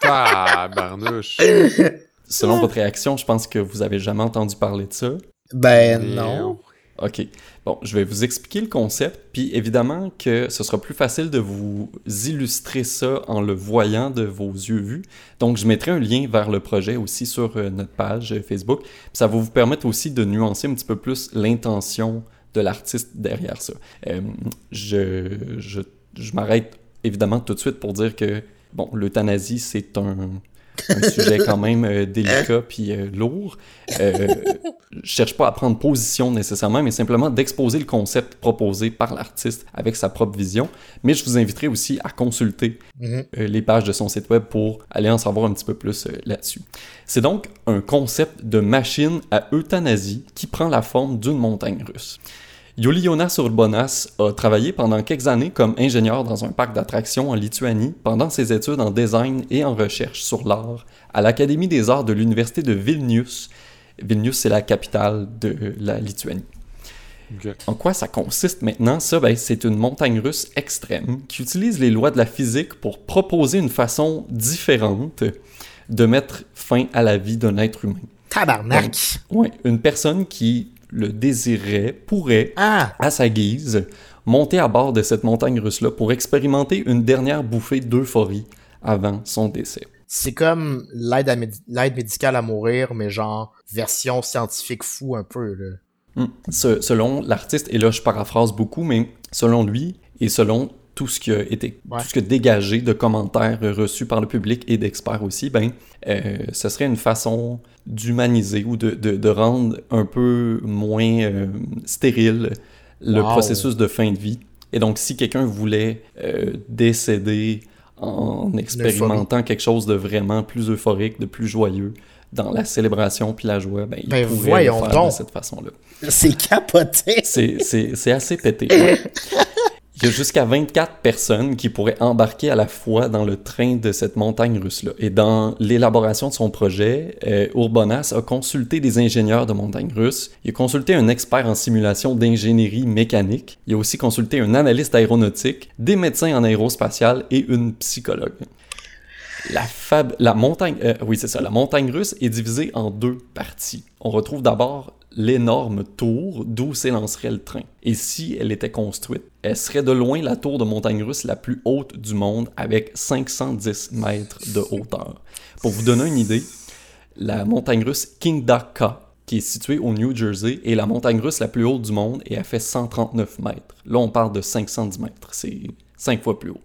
Ah, barnouche.
Selon votre réaction, je pense que vous avez jamais entendu parler de ça.
Ben non.
Ok. Bon, je vais vous expliquer le concept, puis évidemment que ce sera plus facile de vous illustrer ça en le voyant de vos yeux vus. Donc, je mettrai un lien vers le projet aussi sur euh, notre page euh, Facebook. Ça va vous permettre aussi de nuancer un petit peu plus l'intention de l'artiste derrière ça. Euh, je je, je m'arrête évidemment tout de suite pour dire que, bon, l'euthanasie, c'est un, un sujet quand même euh, délicat puis euh, lourd. Euh, je cherche pas à prendre position nécessairement, mais simplement d'exposer le concept proposé par l'artiste avec sa propre vision. Mais je vous inviterai aussi à consulter
Mhm.
euh, les pages de son site web pour aller en savoir un petit peu plus là-dessus. C'est donc un concept de machine à euthanasie qui prend la forme d'une montagne russe. Julijonas Urbonas a travaillé pendant quelques années comme ingénieur dans un parc d'attractions en Lituanie pendant ses études en design et en recherche sur l'art à l'Académie des arts de l'Université de Vilnius. Vilnius, c'est la capitale de la Lituanie. En quoi ça consiste maintenant? Ça, ben, c'est une montagne russe extrême qui utilise les lois de la physique pour proposer une façon différente de mettre fin à la vie d'un être humain.
Tabarnak.
Ouais, une personne qui le désirait pourrait,
Ah!
à sa guise, monter à bord de cette montagne russe-là pour expérimenter une dernière bouffée d'euphorie avant son décès.
C'est comme l'aide médi- médicale à mourir, mais genre version scientifique fou un peu, là.
Hmm. Se- selon l'artiste, et là je paraphrase beaucoup, mais selon lui et selon tout ce qui a été,
Ouais.
tout ce qui a dégagé de commentaires reçus par le public et d'experts aussi, ben, euh, ce serait une façon d'humaniser ou de, de- de rendre un peu moins euh, stérile le
Wow.
processus de fin de vie. Et donc, si quelqu'un voulait euh, décéder en expérimentant quelque chose de vraiment plus euphorique, de plus joyeux, dans la célébration puis la joie, ben, il
Ben,
pouvait
voyons
le faire
donc.
de cette façon-là.
C'est capoté.
C'est- C'est c'est assez pété. ouais. Il y a jusqu'à 24 personnes qui pourraient embarquer à la fois dans le train de cette montagne russe-là. Et dans l'élaboration de son projet, euh, Urbanas a consulté des ingénieurs de montagne russe, il a consulté un expert en simulation d'ingénierie mécanique, il a aussi consulté un analyste aéronautique, des médecins en aérospatial et une psychologue. La, fab... la montagne, euh, oui ça, la montagne russe est divisée en deux parties. On retrouve d'abord l'énorme tour d'où s'élancerait le train. Et si elle était construite, elle serait de loin la tour de montagne russe la plus haute du monde avec 510 mètres de hauteur. Pour vous donner une idée, la montagne russe Kingdaka, qui est située au New Jersey, est la montagne russe la plus haute du monde et elle fait 139 mètres. Là, on parle de 510 mètres. C'est cinq fois plus haut.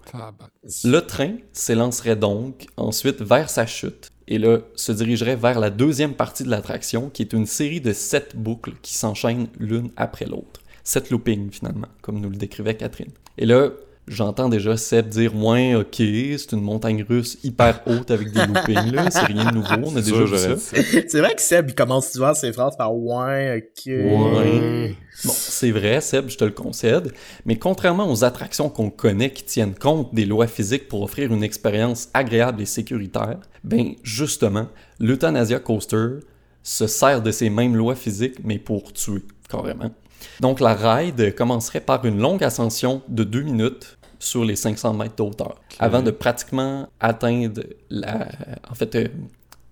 Le train s'élancerait donc ensuite vers sa chute et là se dirigerait vers la deuxième partie de l'attraction qui est une série de sept boucles qui s'enchaînent l'une après l'autre. Sept loopings finalement, comme nous le décrivait Catherine. Et là, J'entends déjà Seb dire moins ok, c'est une montagne russe hyper haute avec des loopings là, c'est rien de nouveau, on a déjà vu ça.
C'est vrai que Seb il commence souvent ses phrases par ouais, ok.
Ouais. Bon, c'est vrai, Seb, je te le concède, mais contrairement aux attractions qu'on connaît qui tiennent compte des lois physiques pour offrir une expérience agréable et sécuritaire, ben justement, l'Euthanasia Coaster se sert de ces mêmes lois physiques mais pour tuer carrément. Donc la ride commencerait par une longue ascension de deux minutes sur les 500 mètres de hauteur. Avant de pratiquement atteindre la, en fait, euh,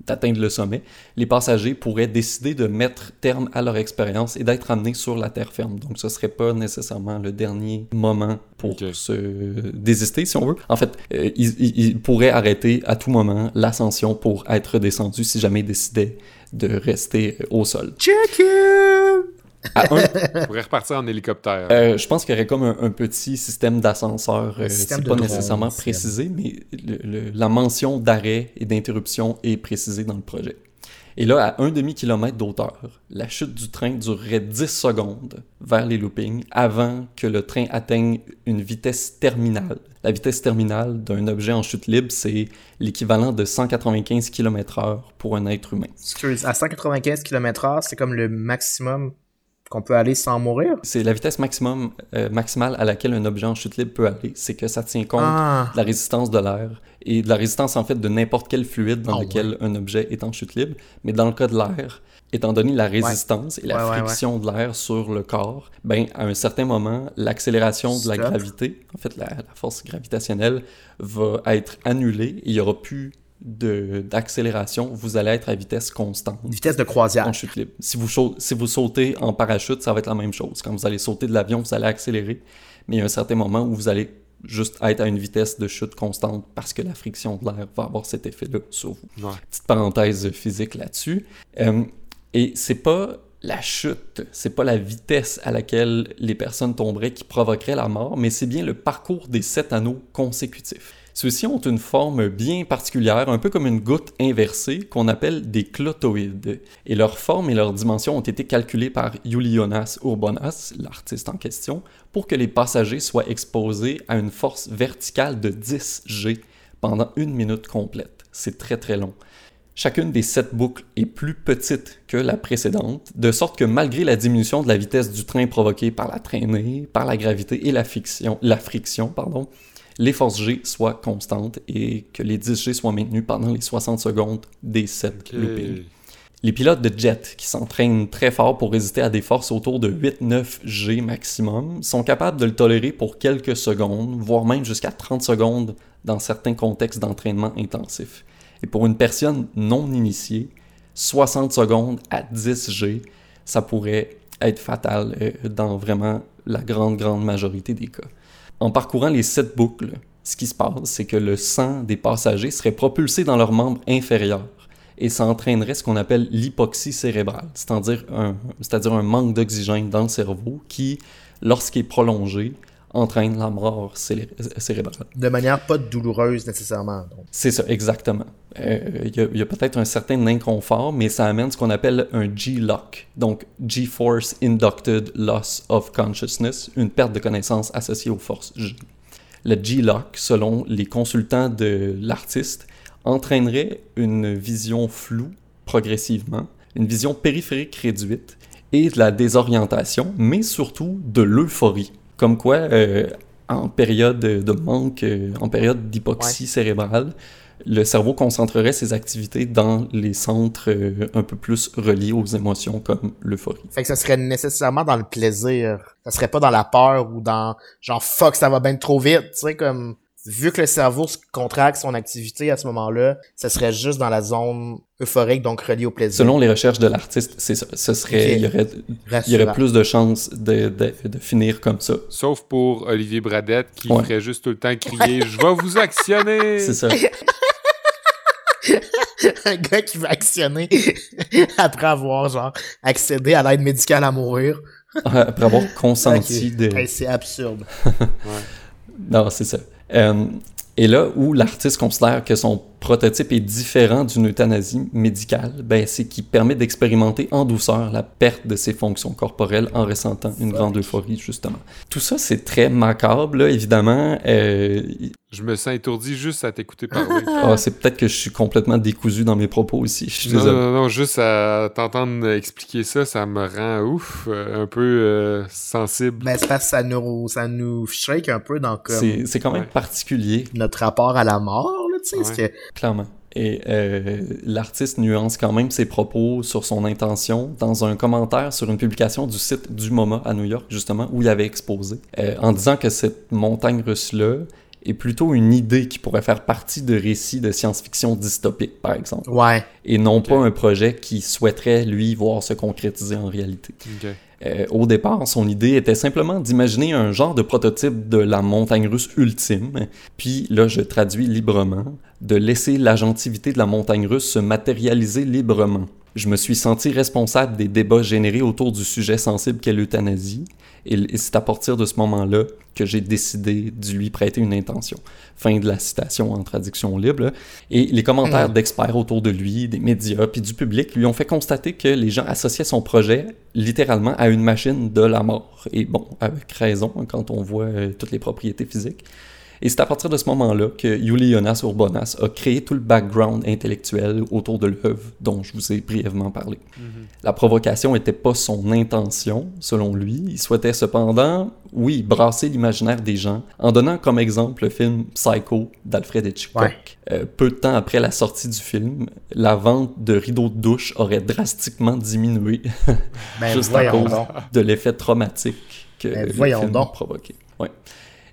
d'atteindre le sommet, les passagers pourraient décider de mettre terme à leur expérience et d'être amenés sur la terre ferme. Donc, ce serait pas nécessairement le dernier moment pour se désister, si on veut. En fait, euh, ils, pourraient arrêter à tout moment l'ascension pour être descendus si jamais ils décidaient de rester au sol.
Check
on pourrait repartir en hélicoptère.
Euh, je pense qu'il y aurait comme un, petit système d'ascenseur. Euh, c'est pas nécessairement précisé, mais la mention d'arrêt et d'interruption est précisée dans le projet. Et là, à un demi-kilomètre d'auteur, la chute du train durerait 10 secondes vers les loopings avant que le train atteigne une vitesse terminale. La vitesse terminale d'un objet en chute libre, c'est l'équivalent de 195 km/h pour un être humain.
À 195 km/h, c'est comme le maximum qu'on peut aller sans mourir?
C'est la vitesse maximum, euh, maximale à laquelle un objet en chute libre peut aller. C'est que ça tient compte ah. de la résistance de l'air et de la résistance en fait de n'importe quel fluide dans ah lequel un objet est en chute libre. Mais dans le cas de l'air, étant donné la résistance et la friction de l'air sur le corps, ben à un certain moment, l'accélération de la gravité, en fait la, la, force gravitationnelle, va être annulée et il n'y aura plus d'accélération, vous allez être à vitesse constante.
Vitesse de croisière.
En chute libre. Si vous, si vous sautez en parachute, ça va être la même chose. Quand vous allez sauter de l'avion, vous allez accélérer, mais il y a un certain moment où vous allez juste être à une vitesse de chute constante parce que la friction de l'air va avoir cet effet-là sur vous. Petite parenthèse physique là-dessus. Euh, et c'est pas la chute, c'est pas la vitesse à laquelle les personnes tomberaient qui provoquerait la mort, mais c'est bien le parcours des sept anneaux consécutifs. Ceux-ci ont une forme bien particulière, un peu comme une goutte inversée, qu'on appelle des clotoïdes. Et leur forme et leur dimension ont été calculées par Iulionas Urbonas, l'artiste en question, pour que les passagers soient exposés à une force verticale de 10 G pendant une minute complète. C'est très très long. Chacune des sept boucles est plus petite que la précédente, de sorte que malgré la diminution de la vitesse du train provoquée par la traînée, par la gravité et la friction, la friction pardon, les forces G soient constantes et que les 10 G soient maintenus pendant les 60 secondes des 7 loopings. Les pilotes de jet qui s'entraînent très fort pour résister à des forces autour de 8-9 G maximum sont capables de le tolérer pour quelques secondes, voire même jusqu'à 30 secondes dans certains contextes d'entraînement intensif. Et pour une personne non initiée, 60 secondes à 10 G, ça pourrait être fatal euh, dans vraiment la grande, grande majorité des cas. En parcourant les sept boucles, ce qui se passe, c'est que le sang des passagers serait propulsé dans leurs membres inférieurs et ça entraînerait ce qu'on appelle l'hypoxie cérébrale, c'est-à-dire un, un manque d'oxygène dans le cerveau qui, lorsqu'il est prolongé, entraîne la mort cérébrale.
De manière pas douloureuse nécessairement.
C'est ça, exactement. Euh, il y a, peut-être un certain inconfort, mais ça amène ce qu'on appelle un G-lock, donc G-force inducted loss of consciousness, une perte de connaissance associée aux forces G. Le G-lock, selon les consultants de l'artiste, entraînerait une vision floue progressivement, une vision périphérique réduite et de la désorientation, mais surtout de l'euphorie. Comme quoi, euh, en période de manque, euh, en période d'hypoxie cérébrale, le cerveau concentrerait ses activités dans les centres euh, un peu plus reliés aux émotions comme l'euphorie.
Fait que ça serait nécessairement dans le plaisir. Ça serait pas dans la peur ou dans genre fuck ça va bien trop vite, tu sais comme vu que le cerveau se contracte son activité à ce moment-là, ça serait juste dans la zone euphorique, donc reliée au plaisir.
Selon les recherches de l'artiste, c'est. Ce serait, il y aurait, il y aurait plus de chances de, de, de, finir comme ça.
Sauf pour Olivier Bradette qui ferait juste tout le temps crier Je vais vous actionner!
C'est ça.
un gars qui veut actionner après avoir genre accédé à l'aide médicale à mourir.
après avoir consenti de.
c'est absurde.
ouais. Non, c'est ça. Euh, et là où l'artiste considère que son prototype est différent d'une euthanasie médicale, ben, c'est qu'il permet d'expérimenter en douceur la perte de ses fonctions corporelles en ressentant une grande euphorie, justement. Tout ça, c'est très macabre, là, évidemment. Euh,
je me sens étourdi juste à t'écouter parler.
ah, c'est peut-être que je suis complètement décousu dans mes propos aussi. Je
non, non, non, juste à t'entendre expliquer ça, ça me rend ouf, euh, un peu euh, sensible.
Mais ben, que ça nous, ça nous shake un peu dans
comme... C'est quand même particulier.
Notre rapport à la mort, tu sais. Que...
Clairement. Et euh, l'artiste nuance quand même ses propos sur son intention dans un commentaire sur une publication du site du MoMA à New York, justement, où il avait exposé, euh, en disant que cette montagne russe-là est plutôt une idée qui pourrait faire partie de récits de science-fiction dystopiques, par exemple.
Ouais.
Et non pas un projet qui souhaiterait, lui, voir se concrétiser en réalité. Euh, au départ, son idée était simplement d'imaginer un genre de prototype de la montagne russe ultime, puis là je traduis librement, de laisser l'agentivité de la montagne russe se matérialiser librement. Je me suis senti responsable des débats générés autour du sujet sensible qu'est l'euthanasie, et, c'est à partir de ce moment-là que j'ai décidé de lui prêter une intention. Fin de la citation en traduction libre. Et les commentaires d'experts autour de lui, des médias, puis du public lui ont fait constater que les gens associaient son projet littéralement à une machine de la mort. Et bon, avec raison, quand on voit euh, toutes les propriétés physiques. Et c'est à partir de ce moment-là que Yuli Jonas Urbonas a créé tout le background intellectuel autour de l'œuvre dont je vous ai brièvement parlé. Mhm. La provocation n'était pas son intention, selon lui. Il souhaitait cependant, oui, brasser l'imaginaire des gens en donnant comme exemple le film Psycho d'Alfred Hitchcock. Euh, peu de temps après la sortie du film, la vente de rideaux de douche aurait drastiquement diminué ben, juste à cause de l'effet traumatique que ben, le film provoqué. Ouais.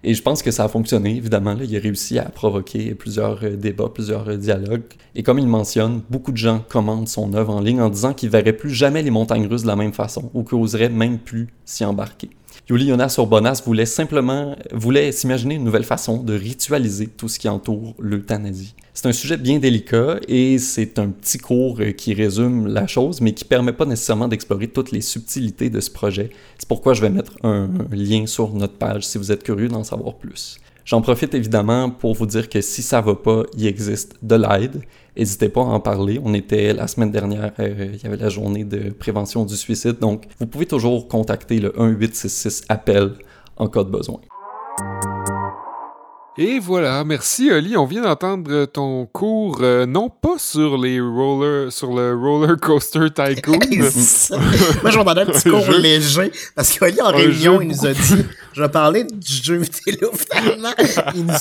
Et je pense que ça a fonctionné, évidemment. Il a réussi à provoquer plusieurs euh, débats, plusieurs euh, dialogues. Et comme il mentionne, beaucoup de gens commandent son œuvre en ligne en disant qu'ils verraient plus jamais les montagnes russes de la même façon ou qu'ils oseraient même plus s'y embarquer. Yuli Jonas Urbonas voulait simplement voulait s'imaginer une nouvelle façon de ritualiser tout ce qui entoure l'euthanasie. C'est un sujet bien délicat et c'est un petit cours euh, qui résume la chose, mais qui permet pas nécessairement d'explorer toutes les subtilités de ce projet. C'est pourquoi je vais mettre un, lien sur notre page si vous êtes curieux d'en savoir plus. J'en profite évidemment pour vous dire que si ça va pas, il existe de l'aide. N'hésitez pas à en parler. On était la semaine dernière, euh, il y avait la journée de prévention du suicide, donc vous pouvez toujours contacter le 1866 appel en cas de besoin.
Et voilà, merci Oli. On vient d'entendre ton cours, euh, non pas sur les roller, sur le roller coaster tycoon.
Moi, je m'entendais un petit cours léger parce qu'Oli en réunion, il nous a dit, je vais parler du jeu vidéo finalement. Il nous,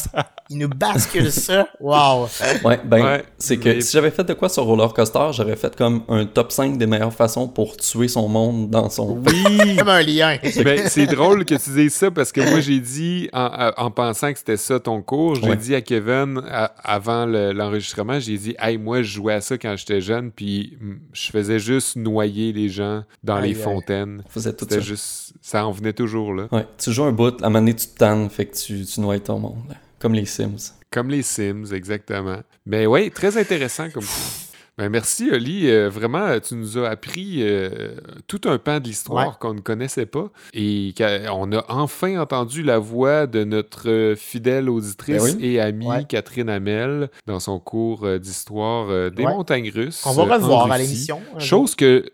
il nous bascule ça. Wow.
Ouais, ben, c'est que si j'avais fait de quoi sur roller coaster, j'aurais fait comme un top 5 des meilleures façons pour tuer son monde dans son.
Oui.
comme un lien.
Ben, c'est drôle que tu dises ça parce que moi, j'ai dit en, en pensant que c'était ça ton cours, j'ai dit à Kevin avant l'enregistrement, j'ai dit Hey, moi, je jouais à ça quand j'étais jeune, puis je faisais juste noyer les gens dans les fontaines.
C'était
juste. Ça en venait toujours, là.
Ouais, tu joues un bout, à un moment donné, tu te tannes, fait que tu, tu noies ton monde. Comme les Sims.
Comme les Sims, exactement. Mais ouais, très intéressant comme ben, merci, Oli. Euh, vraiment, tu nous as appris euh, tout un pan de l'histoire qu'on ne connaissait pas. Et on a enfin entendu la voix de notre fidèle auditrice ben et amie Catherine Hamel dans son cours euh, d'histoire des montagnes russes.
On va revoir à l'émission.
Chose que.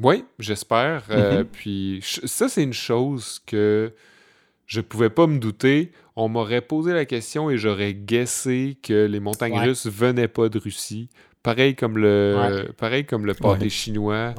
Oui, j'espère. Mm-hmm. Puis ça, c'est une chose que je pouvais pas me douter. On m'aurait posé la question et j'aurais guessé que les montagnes russes venaient pas de Russie. Pareil comme le, pareil comme le pâté chinois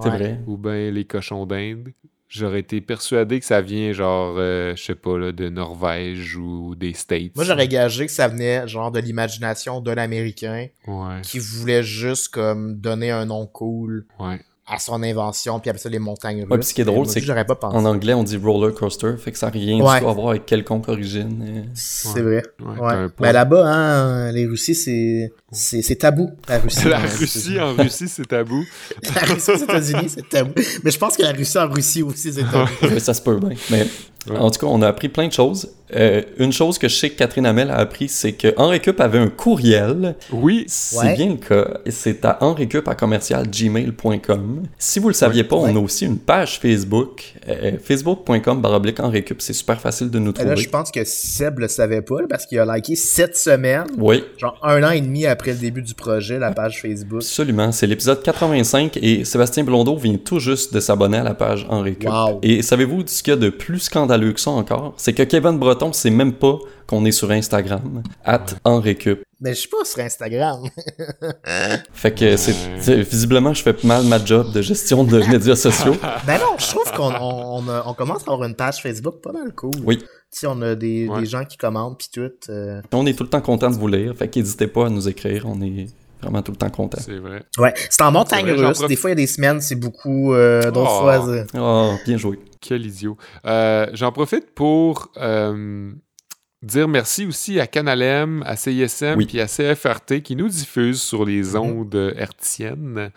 ou bien les cochons d'Inde. j'aurais été persuadé que ça vient genre, euh, je sais pas, là, de Norvège ou des States.
Moi, j'aurais gagé que ça venait genre de l'imagination d'un Américain
Ouais,
qui voulait juste comme donner un nom cool
ouais.
À son invention, puis après ça, les montagnes russes.
Ouais, puis ce qui est drôle, c'est que
j'aurais pas pensé.
En anglais, on dit roller coaster, fait que ça n'a rien
Ouais.
du tout à voir avec quelconque origine. euh.
C'est vrai.
Ouais, point.
Mais là-bas, hein, les Russies, c'est, tabou, la Russie.
La Russie, en Russie, c'est tabou.
La Russie aux États-Unis, c'est tabou. Mais je pense que la Russie en Russie aussi, c'est tabou.
Mais ça se peut bien. Mais
Ouais.
en tout cas, on a appris plein de choses. Euh, une chose que je sais que Catherine Hamel a appris, c'est que Henri Cup avait un courriel.
Oui,
C'est
Ouais.
bien le cas. C'est à henricup à commercial gmail.com. Si vous le saviez pas, on a aussi une page Facebook. Euh, Facebook.com baroblique henricup. C'est super facile de nous
Et là,
trouver.
je pense que Seb le savait pas, parce qu'il a liké cette semaine,
Oui,
genre un an et demi après le début du projet, la page Facebook.
absolument. C'est l'épisode 85 et Sébastien Blondeau vient tout juste de s'abonner à la page Henri Cup.
Wow.
Et savez-vous ce qu'il y a de plus scandaleux que ça encore? C'est que Kevin Breton sait même pas qu'on est sur Instagram, at Henri Cup.
Mais je suis pas sur Instagram.
Fait que c'est, c'est- visiblement, je fais mal ma job de gestion de médias sociaux.
ben non, je trouve qu'on on, on a- on commence à avoir une page Facebook pas mal cool.
Oui.
Sais, on a des,
Ouais.
des gens qui commentent pis tout. euh.
On est tout le temps content de vous lire, fait qu'hésitez pas à nous écrire, on est vraiment tout le temps content.
c'est vrai.
Ouais, c'est en montagne
C'est
russe. Des fois, il y a des semaines, c'est beaucoup. euh, D'autres
Oh.
fois, c'est-
Oh, bien joué.
Quel idiot. Euh, J'en profite pour euh, dire merci aussi à Canalem, à CISM
Oui.
puis à CFRT qui nous diffusent sur les
Mhm.
ondes hertziennes.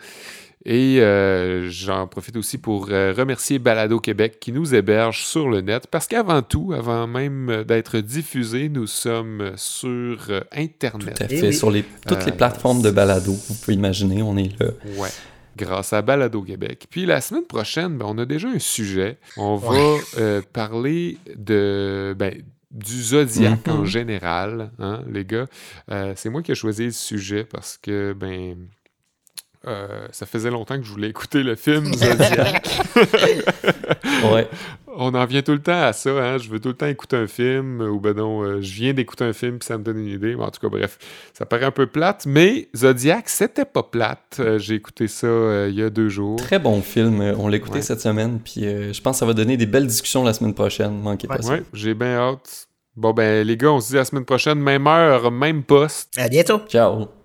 Et euh, j'en profite aussi pour euh, remercier Balado Québec qui nous héberge sur le net parce qu'avant tout, avant même d'être diffusé, nous sommes sur euh, Internet.
Tout à fait.
oui.
Sur les, toutes les plateformes de balado, vous pouvez imaginer, on est là.
Ouais. Grâce à Balado Québec. Puis la semaine prochaine, ben, on a déjà un sujet. On va
Ouais.
euh, parler de ben, du zodiaque
Mhm.
en général, hein, les gars. Euh, c'est moi qui ai choisi le sujet parce que ben euh, ça faisait longtemps que je voulais écouter le film Zodiac.
Ouais.
On en vient tout le temps à ça, hein? Je veux tout le temps écouter un film, ou ben non, euh, je viens d'écouter un film puis ça me donne une idée. Mais en tout cas, bref, ça paraît un peu plate, mais Zodiac, c'était pas plate. Euh, J'ai écouté ça euh, il y a deux jours.
Très bon film. Euh, On l'a écouté
Ouais.
cette semaine, puis euh, je pense que ça va donner des belles discussions la semaine prochaine. Manquez pas ça.
Ouais, j'ai bien hâte. Bon, ben, les gars, on se dit à la semaine prochaine, même heure, même poste.
À bientôt.
Ciao.